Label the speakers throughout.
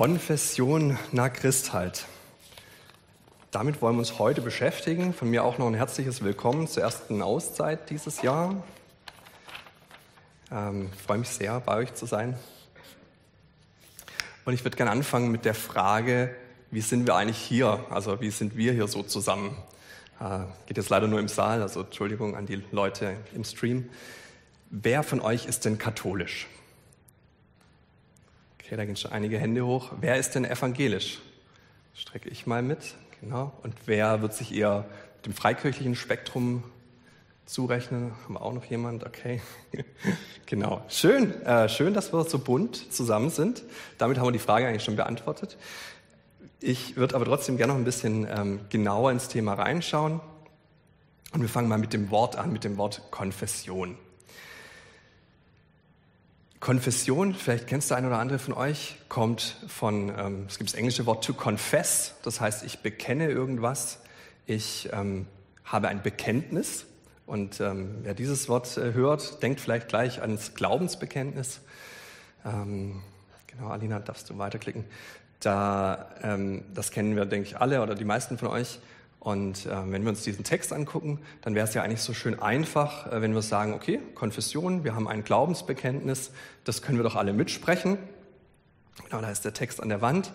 Speaker 1: Konfession nach Christheit. Damit wollen wir uns heute beschäftigen. Von mir auch noch ein herzliches Willkommen zur ersten Auszeit dieses Jahr. Ähm, freue mich sehr, bei euch zu sein. Und ich würde gerne anfangen mit der Frage, wie sind wir eigentlich hier? Also wie sind wir hier so zusammen? Äh, geht jetzt leider nur im Saal, also Entschuldigung an die Leute im Stream. Wer von euch ist denn katholisch? Okay, da gehen schon einige Hände hoch. Wer ist denn evangelisch? Strecke ich mal mit. Genau. Und wer wird sich eher dem freikirchlichen Spektrum zurechnen? Haben wir auch noch jemand? Okay. genau. Schön, äh, schön, dass wir so bunt zusammen sind. Damit haben wir die Frage eigentlich schon beantwortet. Ich würde aber trotzdem gerne noch ein bisschen ähm, genauer ins Thema reinschauen. Und wir fangen mal mit dem Wort an, mit dem Wort Konfession. Konfession, vielleicht kennst du ein oder andere von euch, kommt von, ähm, es gibt das englische Wort to confess, das heißt, ich bekenne irgendwas, ich ähm, habe ein Bekenntnis. Und ähm, wer dieses Wort äh, hört, denkt vielleicht gleich ans Glaubensbekenntnis. Ähm, genau, Alina, darfst du weiterklicken. Da, ähm, das kennen wir, denke ich, alle oder die meisten von euch. Und äh, wenn wir uns diesen Text angucken, dann wäre es ja eigentlich so schön einfach, äh, wenn wir sagen, okay, Konfession, wir haben ein Glaubensbekenntnis, das können wir doch alle mitsprechen. Genau, da ist der Text an der Wand.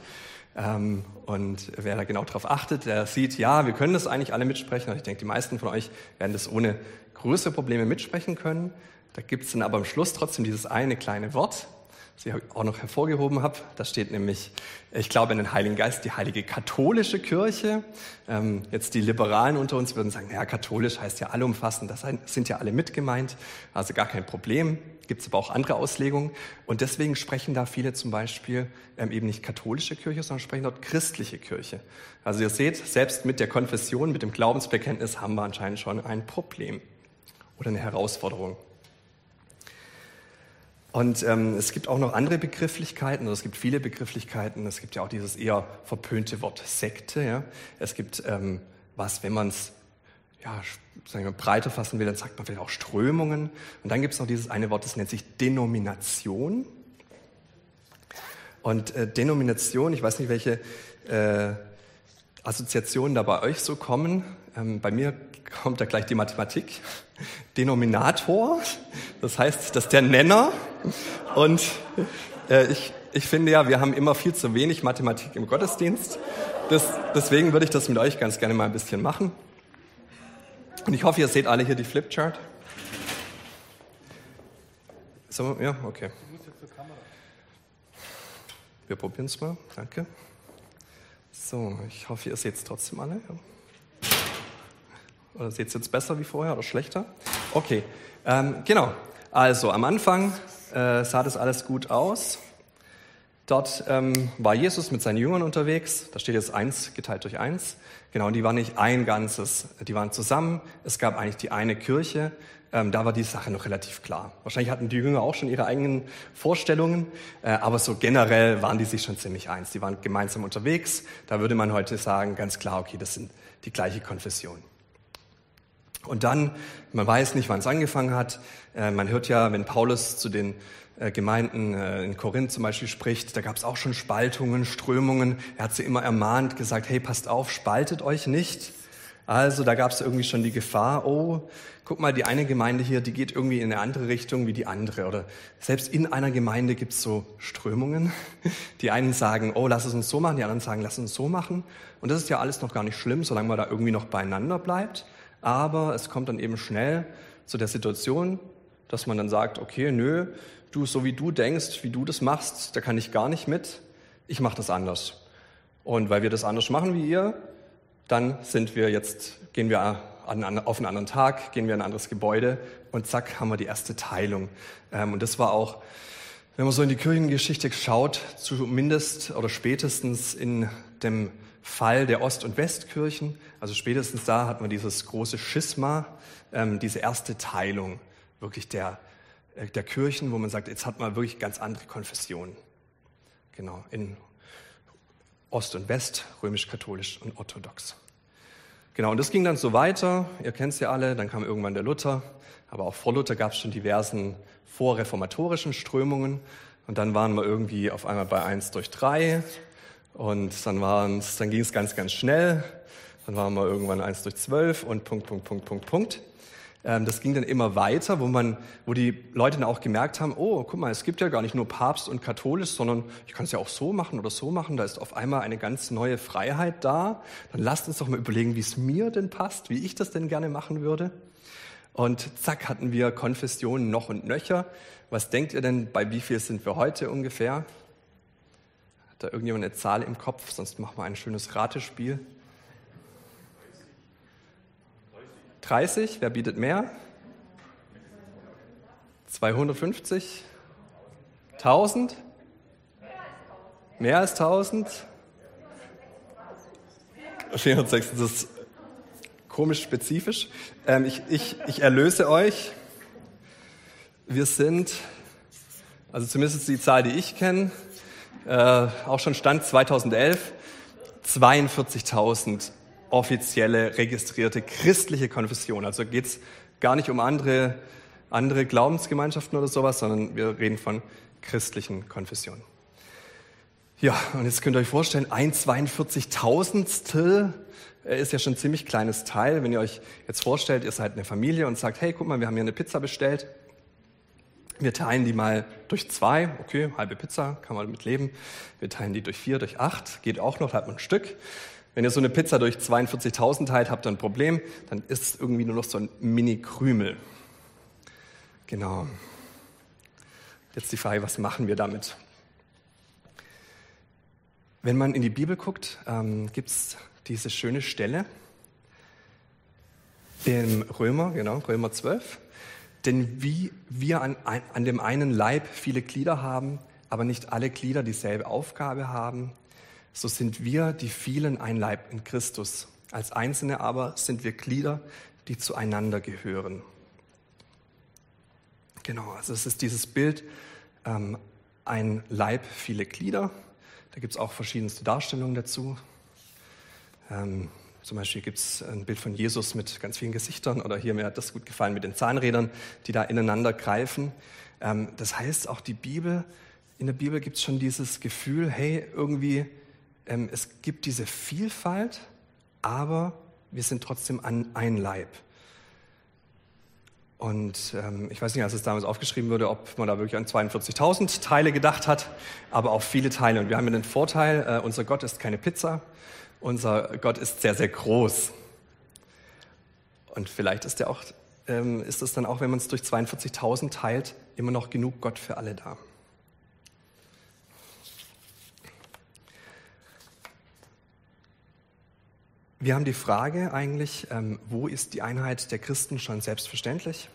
Speaker 1: Ähm, und wer da genau darauf achtet, der sieht, ja, wir können das eigentlich alle mitsprechen. Und ich denke, die meisten von euch werden das ohne größere Probleme mitsprechen können. Da gibt es dann aber am Schluss trotzdem dieses eine kleine Wort, sie auch noch hervorgehoben habe. Da steht nämlich, ich glaube an den Heiligen Geist, die heilige katholische Kirche. Ähm, jetzt die Liberalen unter uns würden sagen, ja, katholisch heißt ja allumfassend, das sind ja alle mitgemeint, also gar kein Problem. Gibt es aber auch andere Auslegungen. Und deswegen sprechen da viele zum Beispiel ähm, eben nicht katholische Kirche, sondern sprechen dort christliche Kirche. Also ihr seht, selbst mit der Konfession, mit dem Glaubensbekenntnis haben wir anscheinend schon ein Problem oder eine Herausforderung. Und ähm, es gibt auch noch andere Begrifflichkeiten, oder es gibt viele Begrifflichkeiten. Es gibt ja auch dieses eher verpönte Wort Sekte. Ja? Es gibt ähm, was, wenn man es ja, sagen wir, breiter fassen will, dann sagt man vielleicht auch Strömungen. Und dann gibt es noch dieses eine Wort, das nennt sich Denomination. Und äh, Denomination, ich weiß nicht, welche äh, Assoziationen da bei euch so kommen. Ähm, bei mir kommt da gleich die Mathematik. Denominator, das heißt, das ist der Nenner. Und äh, ich, ich finde ja, wir haben immer viel zu wenig Mathematik im Gottesdienst. Das, deswegen würde ich das mit euch ganz gerne mal ein bisschen machen. Und ich hoffe, ihr seht alle hier die Flipchart. So, ja, okay. Wir probieren es mal. Danke. So, ich hoffe, ihr seht es trotzdem alle. Oder seht es jetzt besser wie vorher oder schlechter? Okay, ähm, genau. Also am Anfang äh, sah das alles gut aus. Dort ähm, war Jesus mit seinen Jüngern unterwegs. Da steht jetzt eins geteilt durch eins. Genau, und die waren nicht ein Ganzes. Die waren zusammen. Es gab eigentlich die eine Kirche. Ähm, da war die Sache noch relativ klar. Wahrscheinlich hatten die Jünger auch schon ihre eigenen Vorstellungen, äh, aber so generell waren die sich schon ziemlich eins. Die waren gemeinsam unterwegs. Da würde man heute sagen, ganz klar, okay, das sind die gleiche Konfession. Und dann, man weiß nicht, wann es angefangen hat. Äh, man hört ja, wenn Paulus zu den äh, Gemeinden äh, in Korinth zum Beispiel spricht, da gab es auch schon Spaltungen, Strömungen. Er hat sie immer ermahnt, gesagt, hey, passt auf, spaltet euch nicht. Also da gab es irgendwie schon die Gefahr, oh, guck mal, die eine Gemeinde hier, die geht irgendwie in eine andere Richtung wie die andere. Oder selbst in einer Gemeinde gibt es so Strömungen. Die einen sagen, oh, lass es uns so machen, die anderen sagen, lass es uns so machen. Und das ist ja alles noch gar nicht schlimm, solange man da irgendwie noch beieinander bleibt. Aber es kommt dann eben schnell zu der Situation, dass man dann sagt, okay, nö, du, so wie du denkst, wie du das machst, da kann ich gar nicht mit, ich mache das anders. Und weil wir das anders machen wie ihr, dann sind wir jetzt, gehen wir auf einen anderen Tag, gehen wir in ein anderes Gebäude und zack, haben wir die erste Teilung. Ähm, und das war auch, wenn man so in die Kirchengeschichte schaut, zumindest oder spätestens in dem Fall der Ost- und Westkirchen. Also spätestens da hat man dieses große Schisma, ähm, diese erste Teilung wirklich der, äh, der Kirchen, wo man sagt, jetzt hat man wirklich ganz andere Konfessionen. Genau, in Ost und West, römisch-katholisch und orthodox. Genau, und das ging dann so weiter. Ihr kennt es ja alle, dann kam irgendwann der Luther. Aber auch vor Luther gab es schon diversen vorreformatorischen Strömungen. Und dann waren wir irgendwie auf einmal bei 1 durch 3 und dann, dann ging es ganz, ganz schnell. Dann waren wir irgendwann 1 durch 12 und Punkt, Punkt, Punkt, Punkt, Punkt. Ähm, das ging dann immer weiter, wo, man, wo die Leute dann auch gemerkt haben, oh, guck mal, es gibt ja gar nicht nur Papst und katholisch, sondern ich kann es ja auch so machen oder so machen. Da ist auf einmal eine ganz neue Freiheit da. Dann lasst uns doch mal überlegen, wie es mir denn passt, wie ich das denn gerne machen würde. Und zack, hatten wir Konfessionen noch und nöcher. Was denkt ihr denn, bei wie viel sind wir heute ungefähr? Hat da irgendjemand eine Zahl im Kopf? Sonst machen wir ein schönes Ratespiel. 30, wer bietet mehr? 250? 1000? Mehr als 1000? 406, das ist komisch spezifisch. Ähm, ich, ich, ich erlöse euch. Wir sind, also zumindest die Zahl, die ich kenne, äh, auch schon Stand 2011, 42.000 offizielle, registrierte christliche Konfession. Also geht es gar nicht um andere, andere Glaubensgemeinschaften oder sowas, sondern wir reden von christlichen Konfessionen. Ja, und jetzt könnt ihr euch vorstellen, ein 42.000stel ist ja schon ein ziemlich kleines Teil. Wenn ihr euch jetzt vorstellt, ihr seid eine Familie und sagt, hey, guck mal, wir haben hier eine Pizza bestellt. Wir teilen die mal durch zwei, okay, halbe Pizza, kann man mit leben. Wir teilen die durch vier, durch acht, geht auch noch, hat man ein Stück. Wenn ihr so eine Pizza durch 42.000 teilt, habt ihr ein Problem, dann ist es irgendwie nur noch so ein Mini-Krümel. Genau. Jetzt die Frage, was machen wir damit? Wenn man in die Bibel guckt, ähm, gibt es diese schöne Stelle im Römer, genau, Römer 12. Denn wie wir an, an dem einen Leib viele Glieder haben, aber nicht alle Glieder dieselbe Aufgabe haben, so sind wir die vielen ein Leib in Christus. Als Einzelne aber sind wir Glieder, die zueinander gehören. Genau, also es ist dieses Bild, ähm, ein Leib, viele Glieder. Da gibt es auch verschiedenste Darstellungen dazu. Ähm, zum Beispiel gibt es ein Bild von Jesus mit ganz vielen Gesichtern oder hier mir hat das gut gefallen mit den Zahnrädern, die da ineinander greifen. Ähm, das heißt, auch die Bibel, in der Bibel gibt es schon dieses Gefühl, hey, irgendwie ähm, es gibt diese Vielfalt, aber wir sind trotzdem an ein Leib. Und ähm, ich weiß nicht, als es damals aufgeschrieben wurde, ob man da wirklich an 42.000 Teile gedacht hat, aber auch viele Teile. Und wir haben ja den Vorteil, äh, unser Gott ist keine Pizza, unser Gott ist sehr, sehr groß. Und vielleicht ist, der auch, ähm, ist es dann auch, wenn man es durch 42.000 teilt, immer noch genug Gott für alle da. Wir haben die Frage eigentlich, ähm, wo ist die Einheit der Christen schon selbstverständlich?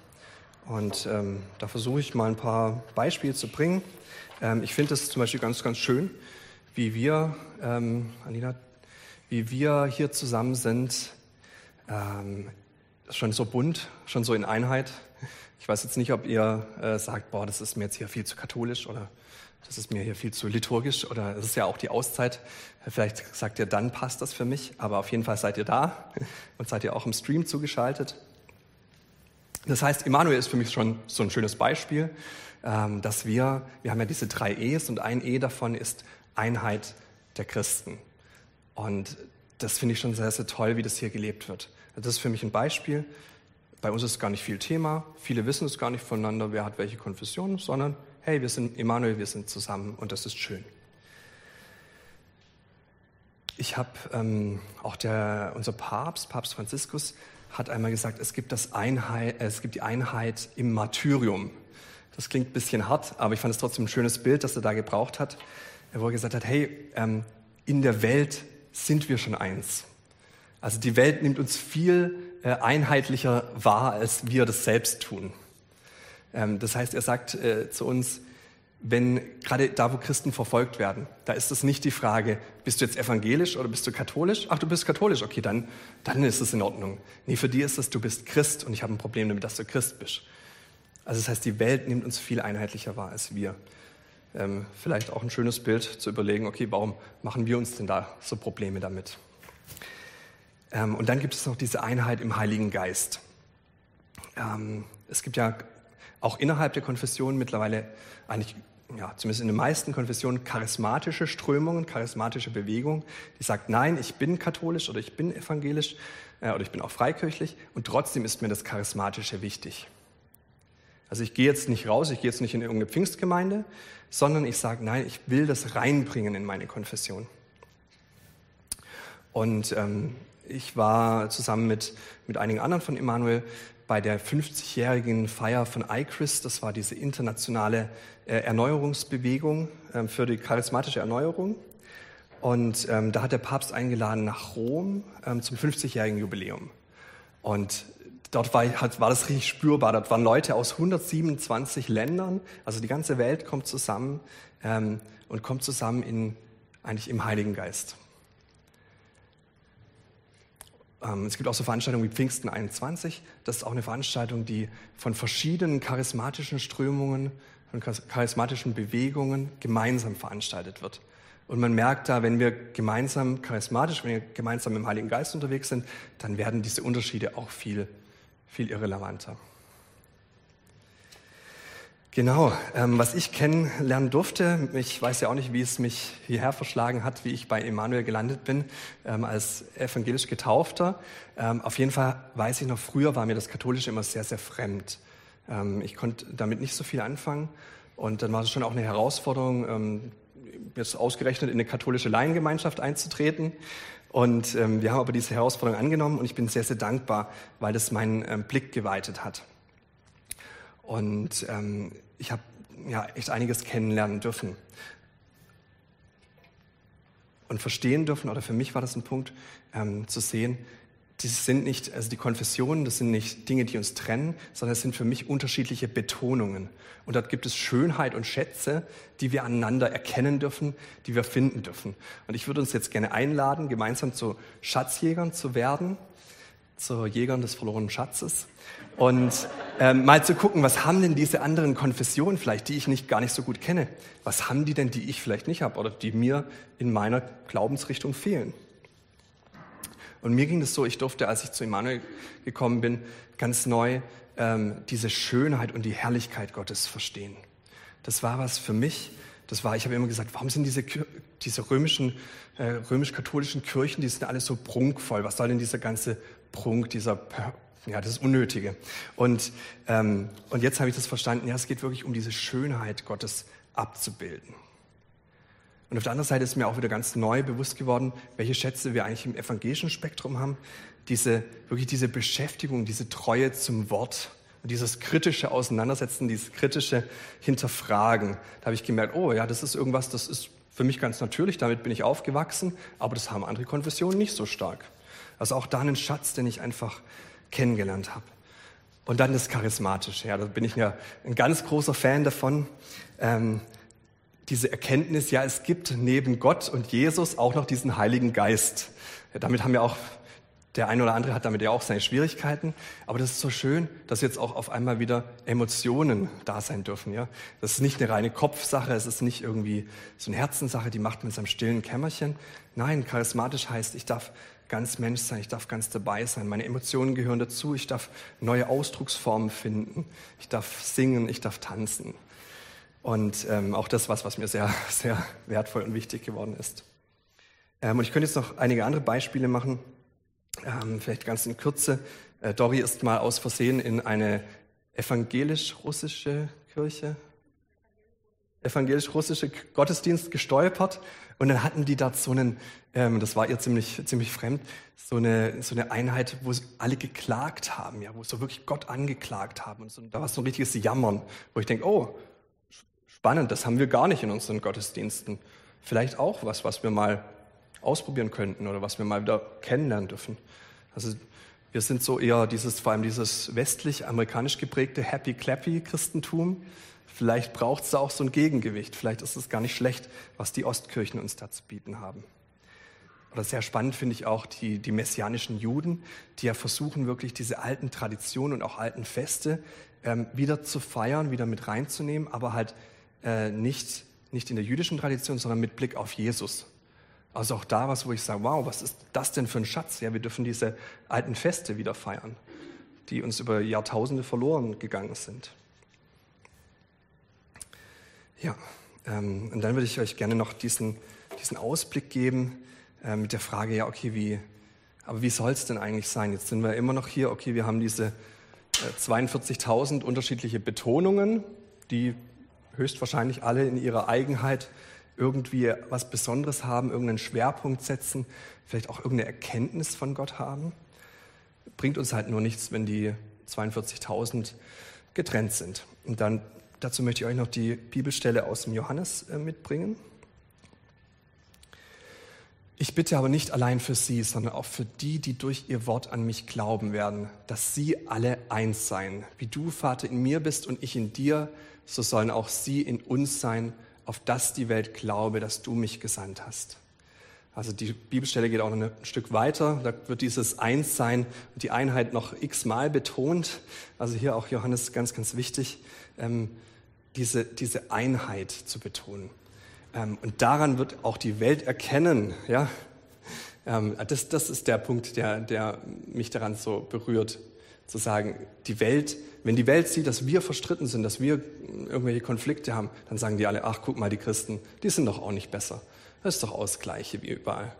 Speaker 1: Und ähm, da versuche ich mal ein paar Beispiele zu bringen. Ähm, ich finde es zum Beispiel ganz, ganz schön, wie wir, ähm, Alina, wie wir hier zusammen sind, ähm, schon so bunt, schon so in Einheit. Ich weiß jetzt nicht, ob ihr äh, sagt, boah, das ist mir jetzt hier viel zu katholisch oder das ist mir hier viel zu liturgisch oder es ist ja auch die Auszeit. Vielleicht sagt ihr, dann passt das für mich, aber auf jeden Fall seid ihr da und seid ihr auch im Stream zugeschaltet. Das heißt, Immanuel ist für mich schon so ein schönes Beispiel, ähm, dass wir, wir haben ja diese drei E's und ein E davon ist Einheit der Christen. Und das finde ich schon sehr, sehr toll, wie das hier gelebt wird. Das ist für mich ein Beispiel. Bei uns ist gar nicht viel Thema. Viele wissen es gar nicht voneinander, wer hat welche Konfession, sondern hey, wir sind Emanuel, wir sind zusammen und das ist schön. Ich habe ähm, auch der, unser Papst, Papst Franziskus, hat einmal gesagt, es gibt, das Einheit, es gibt die Einheit im Martyrium. Das klingt ein bisschen hart, aber ich fand es trotzdem ein schönes Bild, das er da gebraucht hat, wo er gesagt hat, hey, ähm, in der Welt sind wir schon eins. Also die Welt nimmt uns viel äh, einheitlicher wahr, als wir das selbst tun. Ähm, das heißt, er sagt äh, zu uns, wenn gerade da, wo Christen verfolgt werden, da ist es nicht die Frage, bist du jetzt evangelisch oder bist du katholisch? Ach, du bist katholisch, okay, dann, dann ist es in Ordnung. Nee, für die ist es, du bist Christ und ich habe ein Problem damit, dass du Christ bist. Also das heißt, die Welt nimmt uns viel einheitlicher wahr als wir. Ähm, vielleicht auch ein schönes Bild zu überlegen, okay, warum machen wir uns denn da so Probleme damit? Ähm, und dann gibt es noch diese Einheit im Heiligen Geist. Ähm, es gibt ja auch innerhalb der Konfession mittlerweile eigentlich ja, zumindest in den meisten Konfessionen, charismatische Strömungen, charismatische Bewegung, die sagt, nein, ich bin katholisch oder ich bin evangelisch äh, oder ich bin auch freikirchlich und trotzdem ist mir das Charismatische wichtig. Also ich gehe jetzt nicht raus, ich gehe jetzt nicht in irgendeine Pfingstgemeinde, sondern ich sage, nein, ich will das reinbringen in meine Konfession. Und ähm, ich war zusammen mit, mit einigen anderen von Emanuel bei der 50-jährigen Feier von ICHRIS. Das war diese internationale äh, Erneuerungsbewegung äh, für die charismatische Erneuerung. Und ähm, da hat der Papst eingeladen nach Rom ähm, zum 50-jährigen Jubiläum. Und dort war, war das richtig spürbar. Dort waren Leute aus 127 Ländern, also die ganze Welt kommt zusammen ähm, und kommt zusammen in, eigentlich im Heiligen Geist. Ähm, es gibt auch so Veranstaltungen wie Pfingsten 21. Das ist auch eine Veranstaltung, die von verschiedenen charismatischen Strömungen, von charismatischen Bewegungen gemeinsam veranstaltet wird. Und man merkt da, wenn wir gemeinsam charismatisch, wenn wir gemeinsam im Heiligen Geist unterwegs sind, dann werden diese Unterschiede auch viel, viel irrelevanter. Genau, ähm, was ich kennenlernen durfte, ich weiß ja auch nicht, wie es mich hierher verschlagen hat, wie ich bei Emanuel gelandet bin, ähm, als evangelisch Getaufter. Ähm, auf jeden Fall weiß ich noch, früher war mir das Katholische immer sehr, sehr fremd. Ähm, ich konnte damit nicht so viel anfangen und dann war es schon auch eine Herausforderung, ähm, jetzt ausgerechnet in eine katholische Laiengemeinschaft einzutreten. Und ähm, wir haben aber diese Herausforderung angenommen und ich bin sehr, sehr dankbar, weil das meinen Blick geweitet hat. Und ähm, ich habe ja echt einiges kennenlernen dürfen und verstehen dürfen, oder für mich war das ein Punkt, ähm, zu sehen, das sind nicht, also die Konfessionen, das sind nicht Dinge, die uns trennen, sondern es sind für mich unterschiedliche Betonungen. Und dort gibt es Schönheit und Schätze, die wir aneinander erkennen dürfen, die wir finden dürfen. Und ich würde uns jetzt gerne einladen, gemeinsam zu Schatzjägern zu werden, zu Jägern des verlorenen Schatzes und ähm, mal zu gucken, was haben denn diese anderen Konfessionen vielleicht, die ich nicht gar nicht so gut kenne? Was haben die denn, die ich vielleicht nicht habe oder die mir in meiner Glaubensrichtung fehlen? Und mir ging es so, ich durfte, als ich zu Immanuel gekommen bin, ganz neu ähm, diese Schönheit und die Herrlichkeit Gottes verstehen. Das war was für mich. Das war, ich habe immer gesagt, warum sind diese, diese römischen, äh, römisch-katholischen Kirchen, die sind alle so prunkvoll? Was soll denn dieser ganze Prunk, dieser ja, das Unnötige. Und, ähm, und jetzt habe ich das verstanden, ja, es geht wirklich um diese Schönheit Gottes abzubilden. Und auf der anderen Seite ist mir auch wieder ganz neu bewusst geworden, welche Schätze wir eigentlich im evangelischen Spektrum haben. Diese, wirklich diese Beschäftigung, diese Treue zum Wort und dieses kritische Auseinandersetzen, dieses kritische Hinterfragen. Da habe ich gemerkt, oh ja, das ist irgendwas, das ist für mich ganz natürlich, damit bin ich aufgewachsen, aber das haben andere Konfessionen nicht so stark. Also auch da einen Schatz, den ich einfach kennengelernt habe. Und dann das Charismatische. Ja, da bin ich ja ein ganz großer Fan davon. Ähm, diese Erkenntnis, ja, es gibt neben Gott und Jesus auch noch diesen Heiligen Geist. Ja, damit haben wir auch, der eine oder andere hat damit ja auch seine Schwierigkeiten. Aber das ist so schön, dass jetzt auch auf einmal wieder Emotionen da sein dürfen. Ja, das ist nicht eine reine Kopfsache, es ist nicht irgendwie so eine Herzenssache, die macht man in seinem stillen Kämmerchen. Nein, charismatisch heißt, ich darf ganz Mensch sein, ich darf ganz dabei sein. Meine Emotionen gehören dazu, ich darf neue Ausdrucksformen finden, ich darf singen, ich darf tanzen. Und ähm, auch das was, was mir sehr, sehr wertvoll und wichtig geworden ist. Ähm, und ich könnte jetzt noch einige andere Beispiele machen, ähm, vielleicht ganz in Kürze. Äh, Dori ist mal aus Versehen in eine evangelisch-russische Kirche, evangelisch-russische Gottesdienst gestolpert und dann hatten die dort so einen, ähm, das war ihr ziemlich, ziemlich fremd, so eine, so eine Einheit, wo alle geklagt haben, ja, wo so wirklich Gott angeklagt haben. Und so, da war so ein richtiges Jammern, wo ich denke, oh, spannend, das haben wir gar nicht in unseren Gottesdiensten. Vielleicht auch was, was wir mal ausprobieren könnten oder was wir mal wieder kennenlernen dürfen. Also wir sind so eher dieses, vor allem dieses westlich-amerikanisch geprägte Happy-Clappy-Christentum. Vielleicht braucht es da auch so ein Gegengewicht. Vielleicht ist es gar nicht schlecht, was die Ostkirchen uns da zu bieten haben. Oder sehr spannend finde ich auch die, die messianischen Juden, die ja versuchen, wirklich diese alten Traditionen und auch alten Feste ähm, wieder zu feiern, wieder mit reinzunehmen, aber halt äh, nicht, nicht in der jüdischen Tradition, sondern mit Blick auf Jesus. Also auch da was, wo ich sage, wow, was ist das denn für ein Schatz? Ja, wir dürfen diese alten Feste wieder feiern, die uns über Jahrtausende verloren gegangen sind. Ja, Ähm, und dann würde ich euch gerne noch diesen, diesen Ausblick geben äh, mit der Frage, ja, okay, wie, aber wie soll es denn eigentlich sein? Jetzt sind wir immer noch hier, okay, wir haben diese äh, 42.000 unterschiedliche Betonungen, die höchstwahrscheinlich alle in ihrer Eigenheit irgendwie was Besonderes haben, irgendeinen Schwerpunkt setzen, vielleicht auch irgendeine Erkenntnis von Gott haben. Bringt uns halt nur nichts, wenn die 42.000 getrennt sind. Und dann dazu möchte ich euch noch die Bibelstelle aus dem Johannes äh, mitbringen. Ich bitte aber nicht allein für sie, sondern auch für die, die durch ihr Wort an mich glauben werden, dass sie alle eins seien. Wie du, Vater, in mir bist und ich in dir, so sollen auch sie in uns sein, auf das die Welt glaube, dass du mich gesandt hast. Also die Bibelstelle geht auch noch ein Stück weiter. Da wird dieses Einssein und die Einheit noch x-mal betont. Also hier auch Johannes ganz, ganz wichtig, ähm, diese, diese Einheit zu betonen. Ähm, und daran wird auch die Welt erkennen. Ja? Ähm, das, das ist der Punkt, der, der mich daran so berührt, zu sagen, die Welt, wenn die Welt sieht, dass wir verstritten sind, dass wir irgendwelche Konflikte haben, dann sagen die alle, ach guck mal, die Christen, die sind doch auch nicht besser. Das ist doch auch das Gleiche wie überall.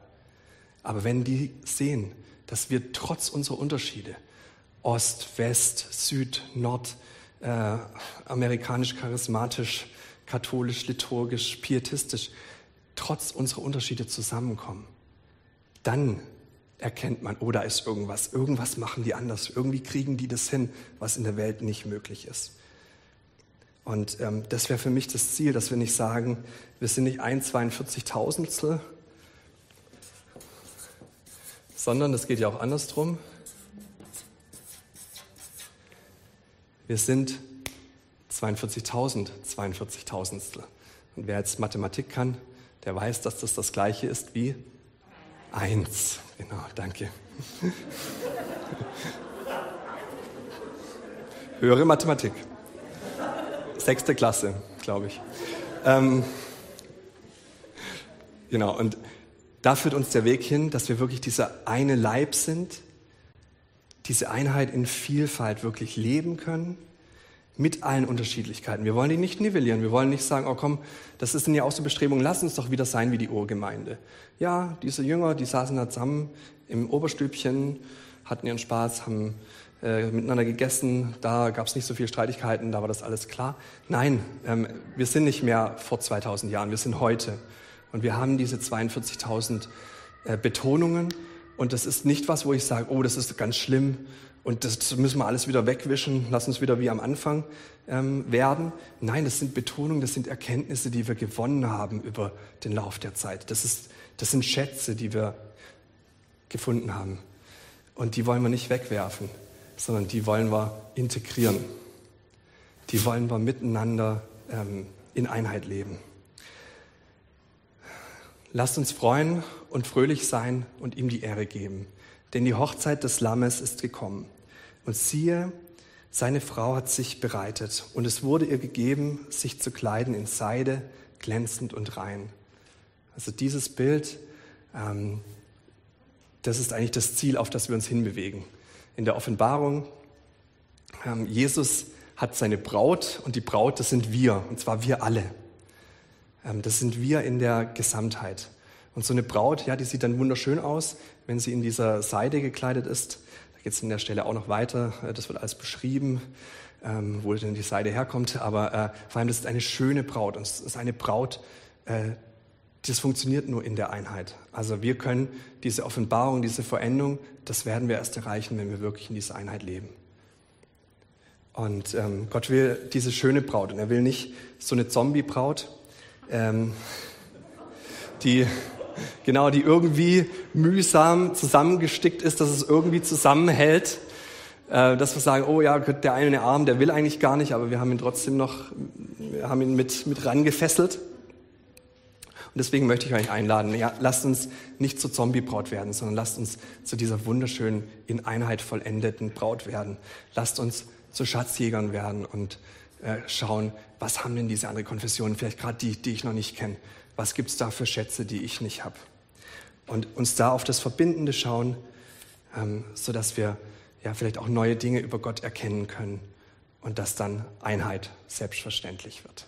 Speaker 1: Aber wenn die sehen, dass wir trotz unserer Unterschiede, Ost, West, Süd, Nord, äh, amerikanisch charismatisch, katholisch, liturgisch, pietistisch, trotz unserer Unterschiede zusammenkommen, dann erkennt man, oh, da ist irgendwas, irgendwas machen die anders, irgendwie kriegen die das hin, was in der Welt nicht möglich ist. Und ähm, das wäre für mich das Ziel, dass wir nicht sagen, wir sind nicht ein 42.000stel, sondern es geht ja auch andersrum. Wir sind 42.000 42.000stel. Und wer jetzt Mathematik kann, der weiß, dass das das gleiche ist wie eins. Genau, danke. Höhere Mathematik. Sechste Klasse, glaube ich. Ähm, genau, und da führt uns der Weg hin, dass wir wirklich dieser eine Leib sind, diese Einheit in Vielfalt wirklich leben können mit allen Unterschiedlichkeiten. Wir wollen die nicht nivellieren. Wir wollen nicht sagen, oh komm, das ist ja auch so Bestrebung, lass uns doch wieder sein wie die Urgemeinde. Ja, diese Jünger, die saßen da zusammen im Oberstübchen, hatten ihren Spaß, haben äh, miteinander gegessen, da gab es nicht so viele Streitigkeiten, da war das alles klar. Nein, ähm, wir sind nicht mehr vor 2000 Jahren, wir sind heute. Und wir haben diese 42.000 äh, Betonungen. Und das ist nicht was, wo ich sage, oh, das ist ganz schlimm und das müssen wir alles wieder wegwischen, lass uns wieder wie am Anfang ähm, werden. Nein, das sind Betonungen, das sind Erkenntnisse, die wir gewonnen haben über den Lauf der Zeit. Das, ist, das sind Schätze, die wir gefunden haben. Und die wollen wir nicht wegwerfen, sondern die wollen wir integrieren. Die wollen wir miteinander ähm, in Einheit leben. Lasst uns freuen und fröhlich sein und ihm die Ehre geben. Denn die Hochzeit des Lammes ist gekommen. Und siehe, seine Frau hat sich bereitet und es wurde ihr gegeben, sich zu kleiden in Seide, glänzend und rein. Also dieses Bild, ähm, das ist eigentlich das Ziel, auf das wir uns hinbewegen. In der Offenbarung, ähm, Jesus hat seine Braut und die Braut, das sind wir, und zwar wir alle. Ähm, das sind wir in der Gesamtheit. Und so eine Braut, ja, die sieht dann wunderschön aus, wenn sie in dieser Seide gekleidet ist. Da geht es an der Stelle auch noch weiter. Äh, das wird alles beschrieben, ähm, wo denn die Seide herkommt. Aber äh, vor allem, das ist eine schöne Braut. Und es ist eine Braut, äh, das funktioniert nur in der Einheit. Also wir können diese Offenbarung, diese Veränderung, das werden wir erst erreichen, wenn wir wirklich in dieser Einheit leben. Und ähm, Gott will diese schöne Braut und er will nicht so eine Zombie-Braut, ähm, die genau, die irgendwie mühsam zusammengestickt ist, dass es irgendwie zusammenhält. Äh, dass wir sagen, oh ja, der eine Arm, der will eigentlich gar nicht, aber wir haben ihn trotzdem noch, wir haben ihn mit, mit rangefesselt. Und deswegen möchte ich euch einladen, ja, lasst uns nicht zur Zombie-Braut werden, sondern lasst uns zu dieser wunderschönen, in Einheit vollendeten Braut werden. Lasst uns zu Schatzjägern werden und äh, schauen, was haben denn diese anderen Konfessionen, vielleicht gerade die, die ich noch nicht kenne was gibt es da für Schätze, die ich nicht habe. Und uns da auf das Verbindende schauen, ähm, sodass wir ja vielleicht auch neue Dinge über Gott erkennen können und dass dann Einheit selbstverständlich wird.